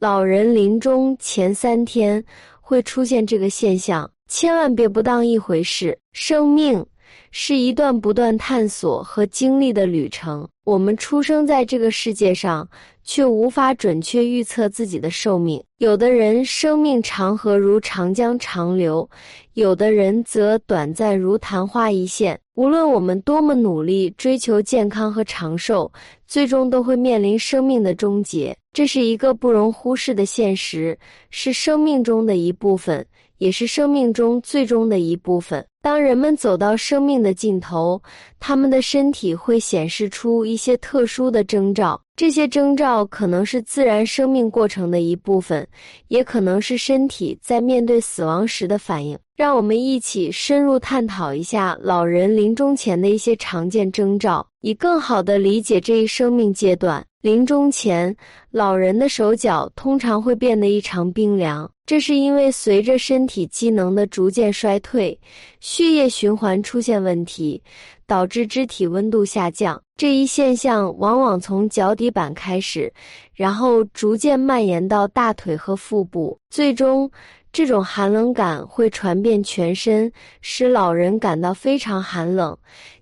老人临终前三天会出现这个现象，千万别不当一回事。生命是一段不断探索和经历的旅程。我们出生在这个世界上，却无法准确预测自己的寿命。有的人生命长河如长江长流，有的人则短暂如昙花一现。无论我们多么努力追求健康和长寿，最终都会面临生命的终结。这是一个不容忽视的现实，是生命中的一部分，也是生命中最终的一部分。当人们走到生命的尽头，他们的身体会显示出一些特殊的征兆。这些征兆可能是自然生命过程的一部分，也可能是身体在面对死亡时的反应。让我们一起深入探讨一下老人临终前的一些常见征兆，以更好地理解这一生命阶段。临终前，老人的手脚通常会变得异常冰凉，这是因为随着身体机能的逐渐衰退，血液循环出现问题，导致肢体温度下降。这一现象往往从脚底板开始，然后逐渐蔓延到大腿和腹部，最终。这种寒冷感会传遍全身，使老人感到非常寒冷，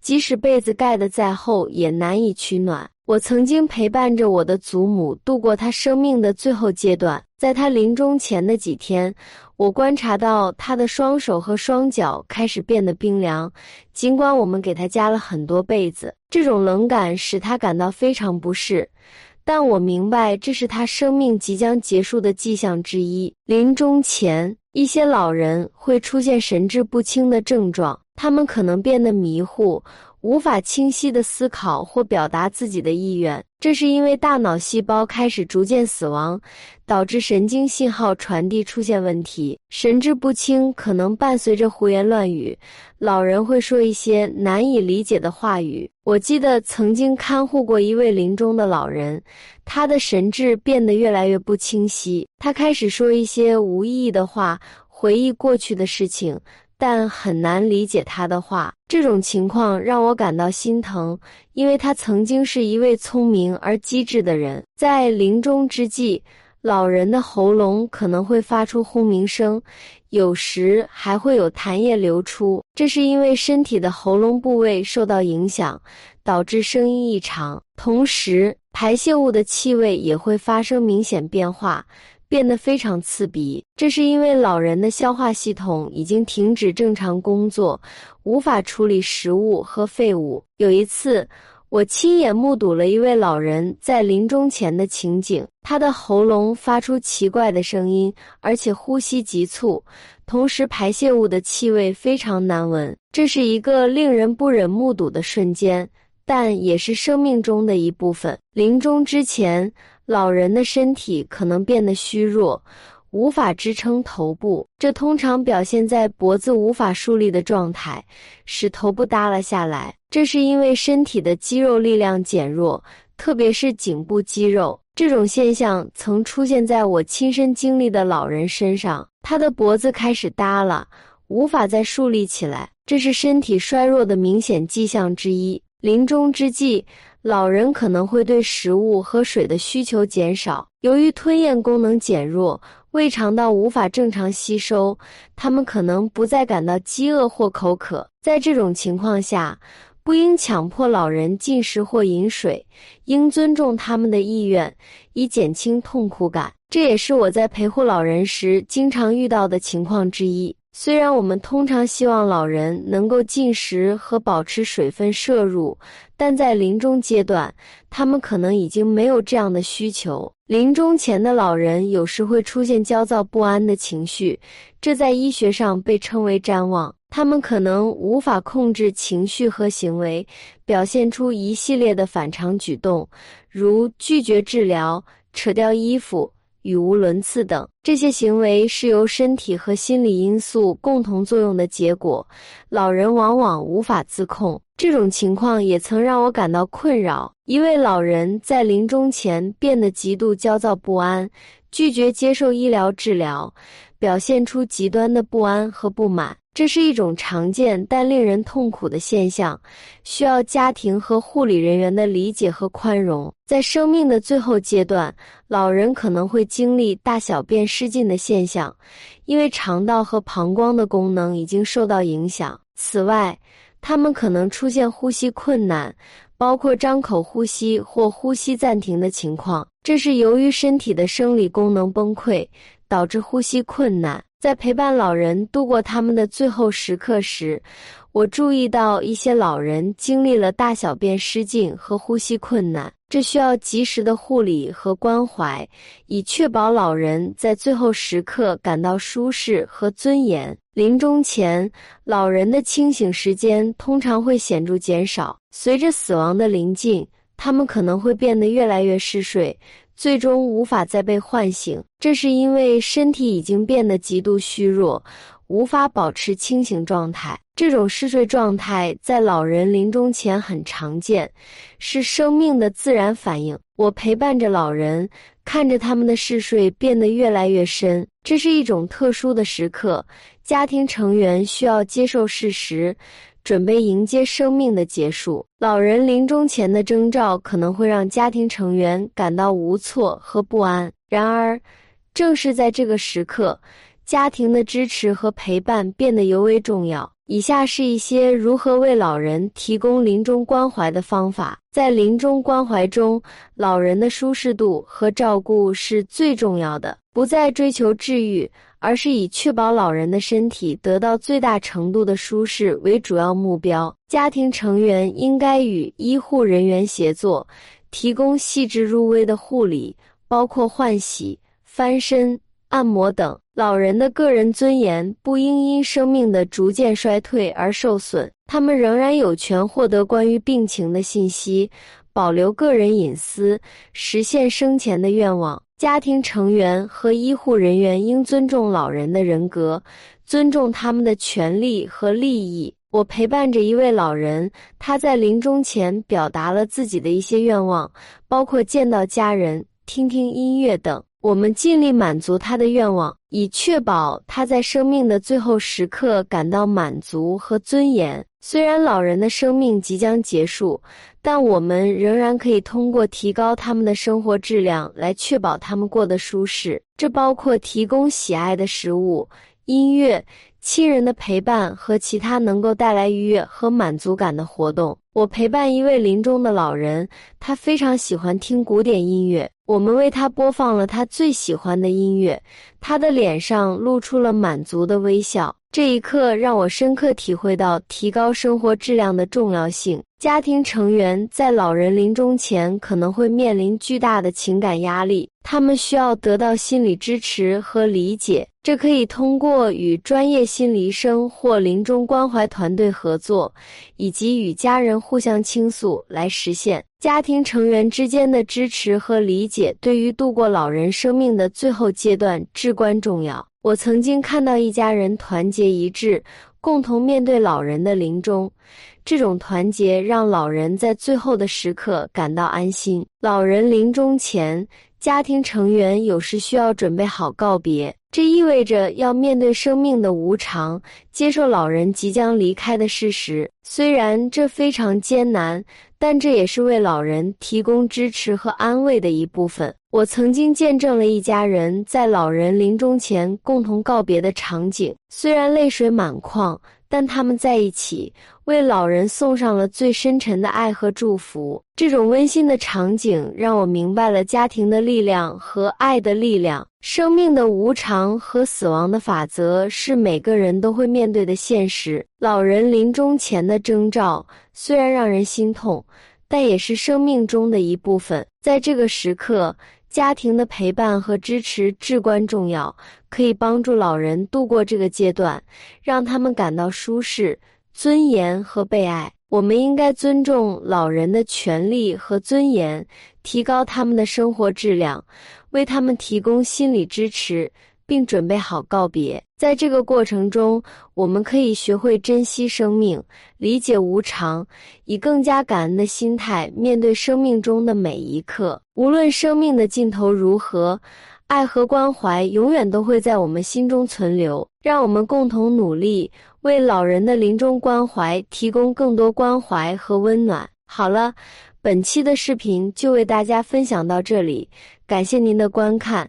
即使被子盖得再厚也难以取暖。我曾经陪伴着我的祖母度过她生命的最后阶段，在她临终前的几天，我观察到她的双手和双脚开始变得冰凉，尽管我们给她加了很多被子，这种冷感使她感到非常不适。但我明白，这是他生命即将结束的迹象之一。临终前，一些老人会出现神志不清的症状，他们可能变得迷糊。无法清晰的思考或表达自己的意愿，这是因为大脑细胞开始逐渐死亡，导致神经信号传递出现问题。神志不清可能伴随着胡言乱语，老人会说一些难以理解的话语。我记得曾经看护过一位临终的老人，他的神志变得越来越不清晰，他开始说一些无意义的话，回忆过去的事情。但很难理解他的话，这种情况让我感到心疼，因为他曾经是一位聪明而机智的人。在临终之际，老人的喉咙可能会发出轰鸣声，有时还会有痰液流出，这是因为身体的喉咙部位受到影响，导致声音异常。同时，排泄物的气味也会发生明显变化。变得非常刺鼻，这是因为老人的消化系统已经停止正常工作，无法处理食物和废物。有一次，我亲眼目睹了一位老人在临终前的情景，他的喉咙发出奇怪的声音，而且呼吸急促，同时排泄物的气味非常难闻。这是一个令人不忍目睹的瞬间，但也是生命中的一部分。临终之前。老人的身体可能变得虚弱，无法支撑头部，这通常表现在脖子无法竖立的状态，使头部耷拉下来。这是因为身体的肌肉力量减弱，特别是颈部肌肉。这种现象曾出现在我亲身经历的老人身上，他的脖子开始耷拉，无法再竖立起来，这是身体衰弱的明显迹象之一。临终之际。老人可能会对食物和水的需求减少，由于吞咽功能减弱，胃肠道无法正常吸收，他们可能不再感到饥饿或口渴。在这种情况下，不应强迫老人进食或饮水，应尊重他们的意愿，以减轻痛苦感。这也是我在陪护老人时经常遇到的情况之一。虽然我们通常希望老人能够进食和保持水分摄入，但在临终阶段，他们可能已经没有这样的需求。临终前的老人有时会出现焦躁不安的情绪，这在医学上被称为谵妄。他们可能无法控制情绪和行为，表现出一系列的反常举动，如拒绝治疗、扯掉衣服。语无伦次等这些行为是由身体和心理因素共同作用的结果，老人往往无法自控。这种情况也曾让我感到困扰。一位老人在临终前变得极度焦躁不安，拒绝接受医疗治疗，表现出极端的不安和不满。这是一种常见但令人痛苦的现象，需要家庭和护理人员的理解和宽容。在生命的最后阶段，老人可能会经历大小便失禁的现象，因为肠道和膀胱的功能已经受到影响。此外，他们可能出现呼吸困难，包括张口呼吸或呼吸暂停的情况，这是由于身体的生理功能崩溃导致呼吸困难。在陪伴老人度过他们的最后时刻时，我注意到一些老人经历了大小便失禁和呼吸困难，这需要及时的护理和关怀，以确保老人在最后时刻感到舒适和尊严。临终前，老人的清醒时间通常会显著减少，随着死亡的临近，他们可能会变得越来越嗜睡。最终无法再被唤醒，这是因为身体已经变得极度虚弱，无法保持清醒状态。这种嗜睡状态在老人临终前很常见，是生命的自然反应。我陪伴着老人，看着他们的嗜睡变得越来越深。这是一种特殊的时刻，家庭成员需要接受事实。准备迎接生命的结束。老人临终前的征兆可能会让家庭成员感到无措和不安。然而，正是在这个时刻，家庭的支持和陪伴变得尤为重要。以下是一些如何为老人提供临终关怀的方法。在临终关怀中，老人的舒适度和照顾是最重要的。不再追求治愈。而是以确保老人的身体得到最大程度的舒适为主要目标。家庭成员应该与医护人员协作，提供细致入微的护理，包括换洗、翻身、按摩等。老人的个人尊严不应因生命的逐渐衰退而受损，他们仍然有权获得关于病情的信息，保留个人隐私，实现生前的愿望。家庭成员和医护人员应尊重老人的人格，尊重他们的权利和利益。我陪伴着一位老人，他在临终前表达了自己的一些愿望，包括见到家人、听听音乐等。我们尽力满足他的愿望，以确保他在生命的最后时刻感到满足和尊严。虽然老人的生命即将结束，但我们仍然可以通过提高他们的生活质量来确保他们过得舒适。这包括提供喜爱的食物、音乐、亲人的陪伴和其他能够带来愉悦和满足感的活动。我陪伴一位临终的老人，他非常喜欢听古典音乐。我们为他播放了他最喜欢的音乐，他的脸上露出了满足的微笑。这一刻让我深刻体会到提高生活质量的重要性。家庭成员在老人临终前可能会面临巨大的情感压力，他们需要得到心理支持和理解。这可以通过与专业心理医生或临终关怀团队合作，以及与家人互相倾诉来实现。家庭成员之间的支持和理解对于度过老人生命的最后阶段至关重要。我曾经看到一家人团结一致，共同面对老人的临终，这种团结让老人在最后的时刻感到安心。老人临终前，家庭成员有时需要准备好告别。这意味着要面对生命的无常，接受老人即将离开的事实。虽然这非常艰难，但这也是为老人提供支持和安慰的一部分。我曾经见证了一家人在老人临终前共同告别的场景，虽然泪水满眶。但他们在一起，为老人送上了最深沉的爱和祝福。这种温馨的场景让我明白了家庭的力量和爱的力量。生命的无常和死亡的法则是每个人都会面对的现实。老人临终前的征兆虽然让人心痛，但也是生命中的一部分。在这个时刻。家庭的陪伴和支持至关重要，可以帮助老人度过这个阶段，让他们感到舒适、尊严和被爱。我们应该尊重老人的权利和尊严，提高他们的生活质量，为他们提供心理支持。并准备好告别。在这个过程中，我们可以学会珍惜生命，理解无常，以更加感恩的心态面对生命中的每一刻。无论生命的尽头如何，爱和关怀永远都会在我们心中存留。让我们共同努力，为老人的临终关怀提供更多关怀和温暖。好了，本期的视频就为大家分享到这里，感谢您的观看。